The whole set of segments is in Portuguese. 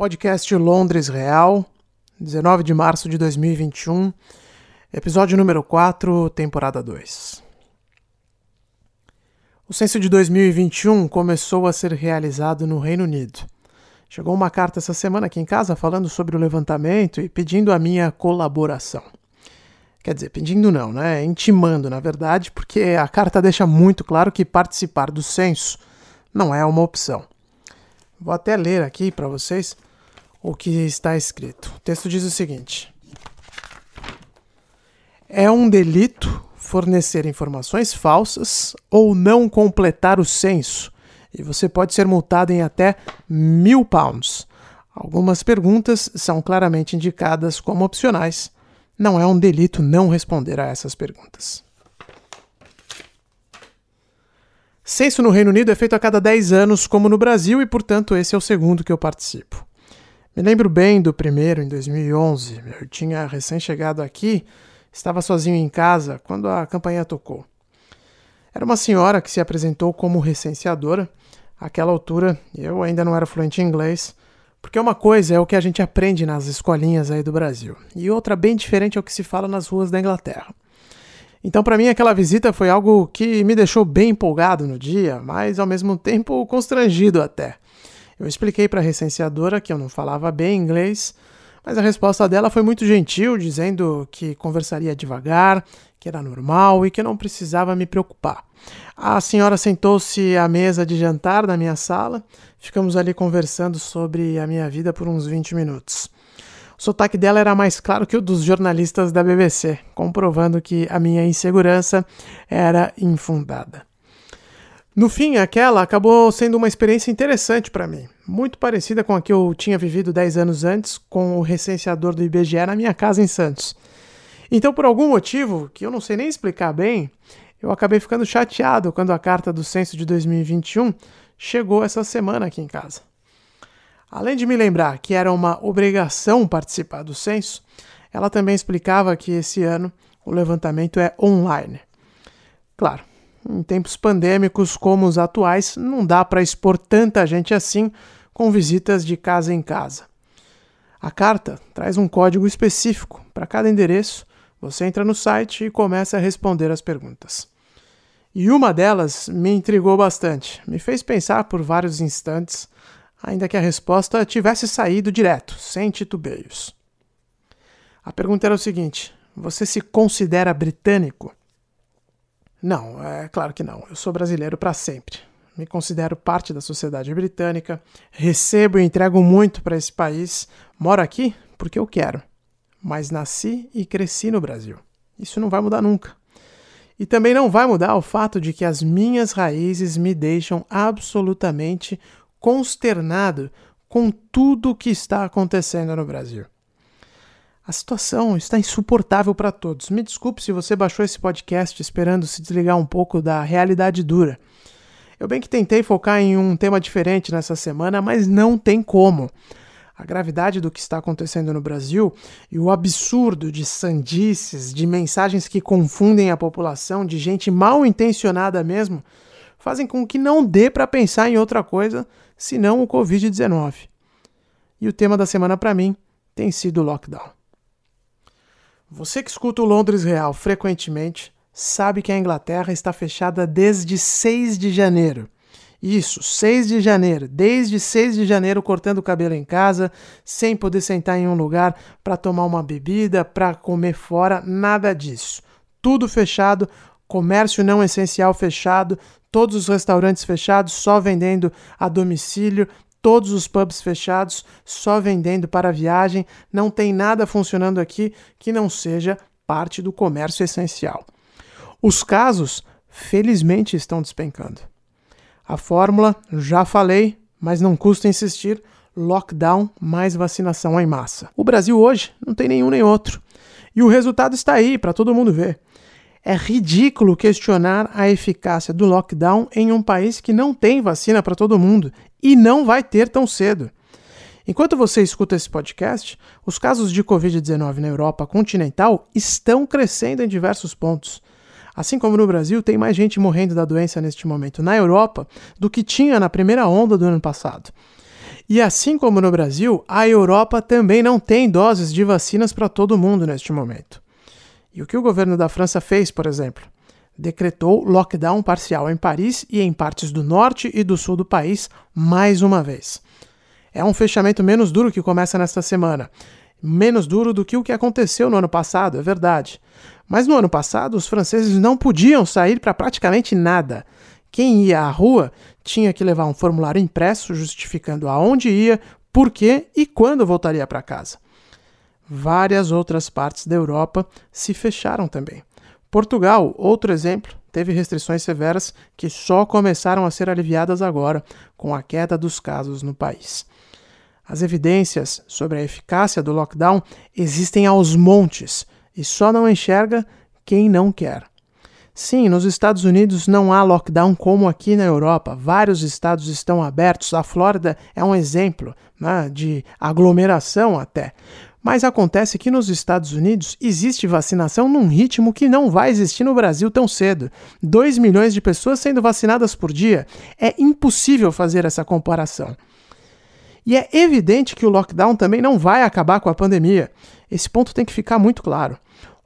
Podcast Londres Real, 19 de março de 2021, episódio número 4, temporada 2. O censo de 2021 começou a ser realizado no Reino Unido. Chegou uma carta essa semana aqui em casa falando sobre o levantamento e pedindo a minha colaboração. Quer dizer, pedindo não, né? Intimando, na verdade, porque a carta deixa muito claro que participar do censo não é uma opção. Vou até ler aqui para vocês o que está escrito. O texto diz o seguinte: É um delito fornecer informações falsas ou não completar o censo, e você pode ser multado em até mil pounds. Algumas perguntas são claramente indicadas como opcionais. Não é um delito não responder a essas perguntas. Censo no Reino Unido é feito a cada 10 anos, como no Brasil, e portanto esse é o segundo que eu participo. Me lembro bem do primeiro, em 2011. Eu tinha recém-chegado aqui, estava sozinho em casa quando a campanha tocou. Era uma senhora que se apresentou como recenseadora. Àquela altura, eu ainda não era fluente em inglês, porque uma coisa é o que a gente aprende nas escolinhas aí do Brasil, e outra bem diferente é o que se fala nas ruas da Inglaterra. Então, para mim, aquela visita foi algo que me deixou bem empolgado no dia, mas ao mesmo tempo constrangido até. Eu expliquei para a recenseadora que eu não falava bem inglês, mas a resposta dela foi muito gentil, dizendo que conversaria devagar, que era normal e que não precisava me preocupar. A senhora sentou-se à mesa de jantar da minha sala, ficamos ali conversando sobre a minha vida por uns 20 minutos. O sotaque dela era mais claro que o dos jornalistas da BBC, comprovando que a minha insegurança era infundada. No fim, aquela acabou sendo uma experiência interessante para mim, muito parecida com a que eu tinha vivido 10 anos antes com o recenseador do IBGE na minha casa em Santos. Então, por algum motivo, que eu não sei nem explicar bem, eu acabei ficando chateado quando a carta do censo de 2021 chegou essa semana aqui em casa. Além de me lembrar que era uma obrigação participar do censo, ela também explicava que esse ano o levantamento é online. Claro, em tempos pandêmicos como os atuais, não dá para expor tanta gente assim com visitas de casa em casa. A carta traz um código específico para cada endereço. Você entra no site e começa a responder as perguntas. E uma delas me intrigou bastante, me fez pensar por vários instantes, ainda que a resposta tivesse saído direto, sem titubeios. A pergunta era o seguinte: Você se considera britânico? Não, é claro que não. Eu sou brasileiro para sempre. Me considero parte da sociedade britânica, recebo e entrego muito para esse país, moro aqui porque eu quero, mas nasci e cresci no Brasil. Isso não vai mudar nunca. E também não vai mudar o fato de que as minhas raízes me deixam absolutamente consternado com tudo o que está acontecendo no Brasil. A situação está insuportável para todos. Me desculpe se você baixou esse podcast esperando se desligar um pouco da realidade dura. Eu bem que tentei focar em um tema diferente nessa semana, mas não tem como. A gravidade do que está acontecendo no Brasil e o absurdo de sandices, de mensagens que confundem a população, de gente mal intencionada mesmo, fazem com que não dê para pensar em outra coisa senão o Covid-19. E o tema da semana para mim tem sido o lockdown. Você que escuta o Londres Real frequentemente sabe que a Inglaterra está fechada desde 6 de janeiro. Isso, 6 de janeiro. Desde 6 de janeiro cortando o cabelo em casa, sem poder sentar em um lugar para tomar uma bebida, para comer fora, nada disso. Tudo fechado, comércio não essencial fechado, todos os restaurantes fechados, só vendendo a domicílio, todos os pubs fechados, só vendendo para viagem, não tem nada funcionando aqui que não seja parte do comércio essencial. Os casos, felizmente, estão despencando. A fórmula, já falei, mas não custa insistir: lockdown mais vacinação em massa. O Brasil hoje não tem nenhum nem outro. E o resultado está aí para todo mundo ver. É ridículo questionar a eficácia do lockdown em um país que não tem vacina para todo mundo e não vai ter tão cedo. Enquanto você escuta esse podcast, os casos de Covid-19 na Europa continental estão crescendo em diversos pontos. Assim como no Brasil, tem mais gente morrendo da doença neste momento na Europa do que tinha na primeira onda do ano passado. E assim como no Brasil, a Europa também não tem doses de vacinas para todo mundo neste momento. E o que o governo da França fez, por exemplo? Decretou lockdown parcial em Paris e em partes do norte e do sul do país mais uma vez. É um fechamento menos duro que começa nesta semana. Menos duro do que o que aconteceu no ano passado, é verdade. Mas no ano passado, os franceses não podiam sair para praticamente nada. Quem ia à rua tinha que levar um formulário impresso justificando aonde ia, por quê e quando voltaria para casa. Várias outras partes da Europa se fecharam também. Portugal, outro exemplo, teve restrições severas que só começaram a ser aliviadas agora com a queda dos casos no país. As evidências sobre a eficácia do lockdown existem aos montes e só não enxerga quem não quer. Sim, nos Estados Unidos não há lockdown como aqui na Europa. Vários estados estão abertos. A Flórida é um exemplo né, de aglomeração até. Mas acontece que nos Estados Unidos existe vacinação num ritmo que não vai existir no Brasil tão cedo. 2 milhões de pessoas sendo vacinadas por dia. É impossível fazer essa comparação. E é evidente que o lockdown também não vai acabar com a pandemia. Esse ponto tem que ficar muito claro.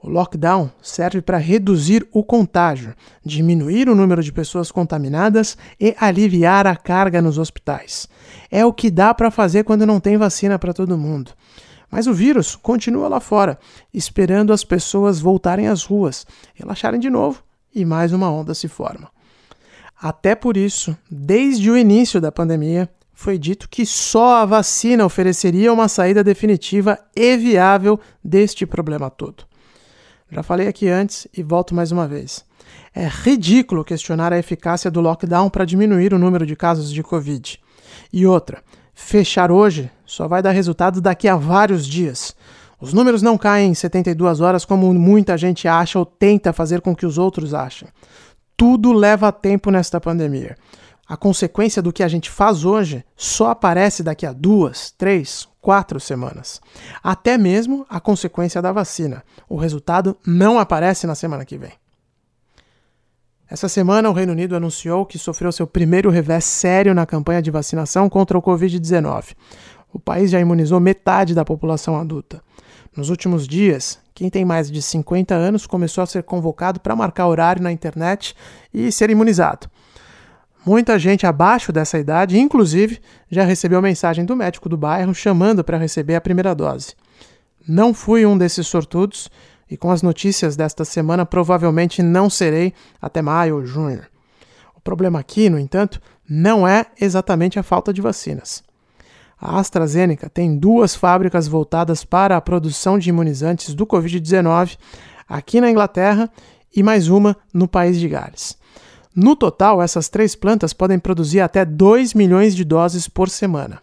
O lockdown serve para reduzir o contágio, diminuir o número de pessoas contaminadas e aliviar a carga nos hospitais. É o que dá para fazer quando não tem vacina para todo mundo. Mas o vírus continua lá fora, esperando as pessoas voltarem às ruas, relaxarem de novo e mais uma onda se forma. Até por isso, desde o início da pandemia, foi dito que só a vacina ofereceria uma saída definitiva e viável deste problema todo. Já falei aqui antes e volto mais uma vez. É ridículo questionar a eficácia do lockdown para diminuir o número de casos de Covid. E outra, fechar hoje só vai dar resultado daqui a vários dias. Os números não caem em 72 horas como muita gente acha ou tenta fazer com que os outros achem. Tudo leva tempo nesta pandemia. A consequência do que a gente faz hoje só aparece daqui a duas, três, quatro semanas. Até mesmo a consequência da vacina. O resultado não aparece na semana que vem. Essa semana, o Reino Unido anunciou que sofreu seu primeiro revés sério na campanha de vacinação contra o Covid-19. O país já imunizou metade da população adulta. Nos últimos dias, quem tem mais de 50 anos começou a ser convocado para marcar horário na internet e ser imunizado. Muita gente abaixo dessa idade, inclusive, já recebeu mensagem do médico do bairro chamando para receber a primeira dose. Não fui um desses sortudos e com as notícias desta semana provavelmente não serei até maio ou junho. O problema aqui, no entanto, não é exatamente a falta de vacinas. A AstraZeneca tem duas fábricas voltadas para a produção de imunizantes do Covid-19 aqui na Inglaterra e mais uma no país de Gales. No total, essas três plantas podem produzir até 2 milhões de doses por semana.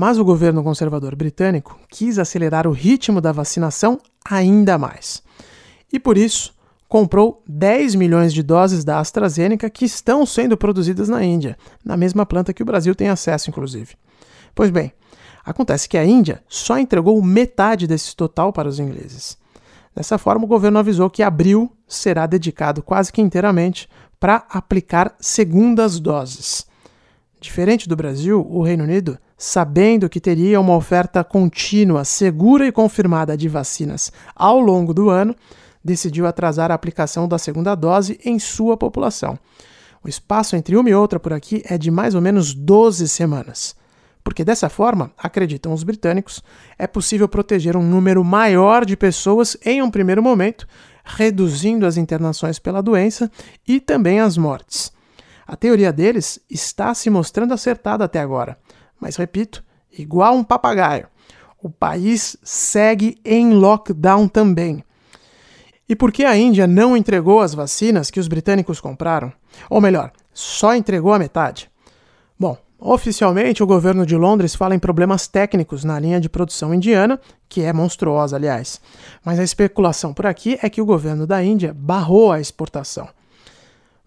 Mas o governo conservador britânico quis acelerar o ritmo da vacinação ainda mais. E por isso, comprou 10 milhões de doses da AstraZeneca que estão sendo produzidas na Índia, na mesma planta que o Brasil tem acesso, inclusive. Pois bem, acontece que a Índia só entregou metade desse total para os ingleses. Dessa forma, o governo avisou que abril será dedicado quase que inteiramente para aplicar segundas doses. Diferente do Brasil, o Reino Unido, sabendo que teria uma oferta contínua, segura e confirmada de vacinas ao longo do ano, decidiu atrasar a aplicação da segunda dose em sua população. O espaço entre uma e outra por aqui é de mais ou menos 12 semanas. Porque dessa forma, acreditam os britânicos, é possível proteger um número maior de pessoas em um primeiro momento reduzindo as internações pela doença e também as mortes. A teoria deles está se mostrando acertada até agora, mas repito, igual um papagaio, o país segue em lockdown também. E por que a Índia não entregou as vacinas que os britânicos compraram? Ou melhor, só entregou a metade? Bom, Oficialmente, o governo de Londres fala em problemas técnicos na linha de produção indiana, que é monstruosa, aliás. Mas a especulação por aqui é que o governo da Índia barrou a exportação.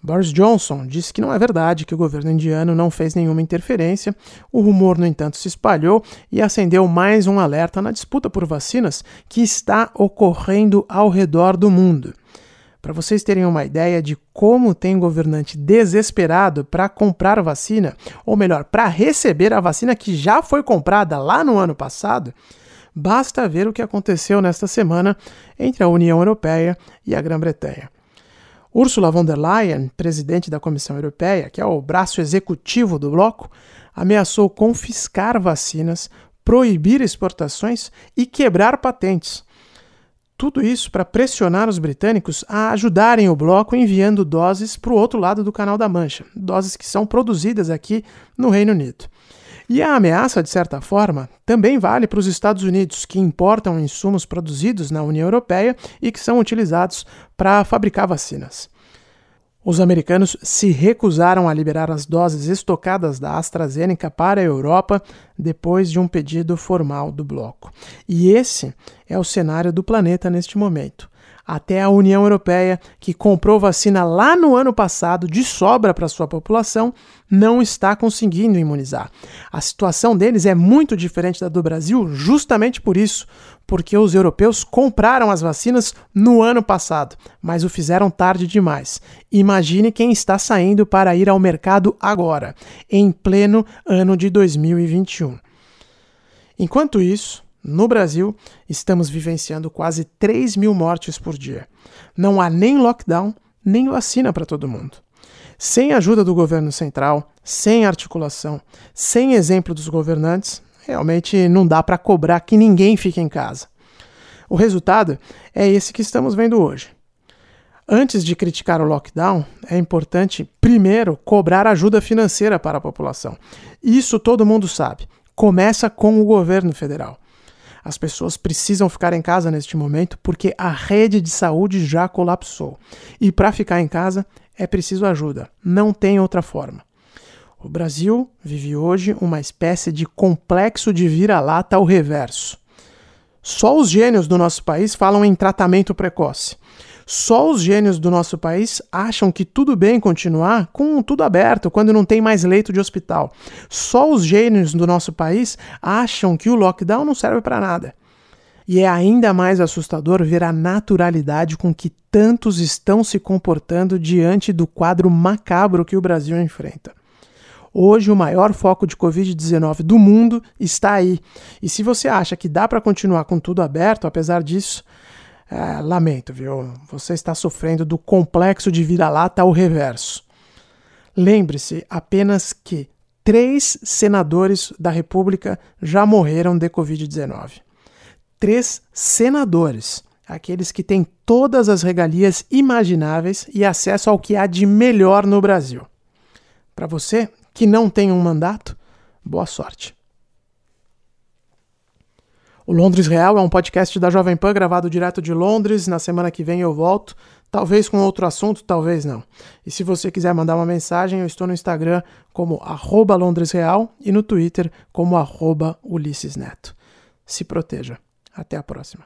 Boris Johnson disse que não é verdade que o governo indiano não fez nenhuma interferência. O rumor, no entanto, se espalhou e acendeu mais um alerta na disputa por vacinas que está ocorrendo ao redor do mundo. Para vocês terem uma ideia de como tem governante desesperado para comprar vacina, ou melhor, para receber a vacina que já foi comprada lá no ano passado, basta ver o que aconteceu nesta semana entre a União Europeia e a Grã-Bretanha. Ursula von der Leyen, presidente da Comissão Europeia, que é o braço executivo do bloco, ameaçou confiscar vacinas, proibir exportações e quebrar patentes. Tudo isso para pressionar os britânicos a ajudarem o bloco enviando doses para o outro lado do Canal da Mancha, doses que são produzidas aqui no Reino Unido. E a ameaça, de certa forma, também vale para os Estados Unidos, que importam insumos produzidos na União Europeia e que são utilizados para fabricar vacinas. Os americanos se recusaram a liberar as doses estocadas da AstraZeneca para a Europa depois de um pedido formal do bloco. E esse é o cenário do planeta neste momento até a União Europeia, que comprou vacina lá no ano passado de sobra para sua população, não está conseguindo imunizar. A situação deles é muito diferente da do Brasil, justamente por isso, porque os europeus compraram as vacinas no ano passado, mas o fizeram tarde demais. Imagine quem está saindo para ir ao mercado agora, em pleno ano de 2021. Enquanto isso, no Brasil, estamos vivenciando quase 3 mil mortes por dia. Não há nem lockdown, nem vacina para todo mundo. Sem ajuda do governo central, sem articulação, sem exemplo dos governantes, realmente não dá para cobrar que ninguém fique em casa. O resultado é esse que estamos vendo hoje. Antes de criticar o lockdown, é importante, primeiro, cobrar ajuda financeira para a população. Isso todo mundo sabe. Começa com o governo federal. As pessoas precisam ficar em casa neste momento porque a rede de saúde já colapsou. E para ficar em casa é preciso ajuda, não tem outra forma. O Brasil vive hoje uma espécie de complexo de vira-lata ao reverso. Só os gênios do nosso país falam em tratamento precoce. Só os gênios do nosso país acham que tudo bem continuar com tudo aberto quando não tem mais leito de hospital. Só os gênios do nosso país acham que o lockdown não serve para nada. E é ainda mais assustador ver a naturalidade com que tantos estão se comportando diante do quadro macabro que o Brasil enfrenta. Hoje, o maior foco de Covid-19 do mundo está aí. E se você acha que dá para continuar com tudo aberto, apesar disso, é, lamento, viu? Você está sofrendo do complexo de vira-lata ao reverso. Lembre-se apenas que três senadores da República já morreram de Covid-19. Três senadores, aqueles que têm todas as regalias imagináveis e acesso ao que há de melhor no Brasil. Para você que não tem um mandato, boa sorte. O Londres Real é um podcast da Jovem Pan gravado direto de Londres. Na semana que vem eu volto, talvez com outro assunto, talvez não. E se você quiser mandar uma mensagem, eu estou no Instagram como arroba Londres Real e no Twitter como arroba Ulisses Neto. Se proteja. Até a próxima.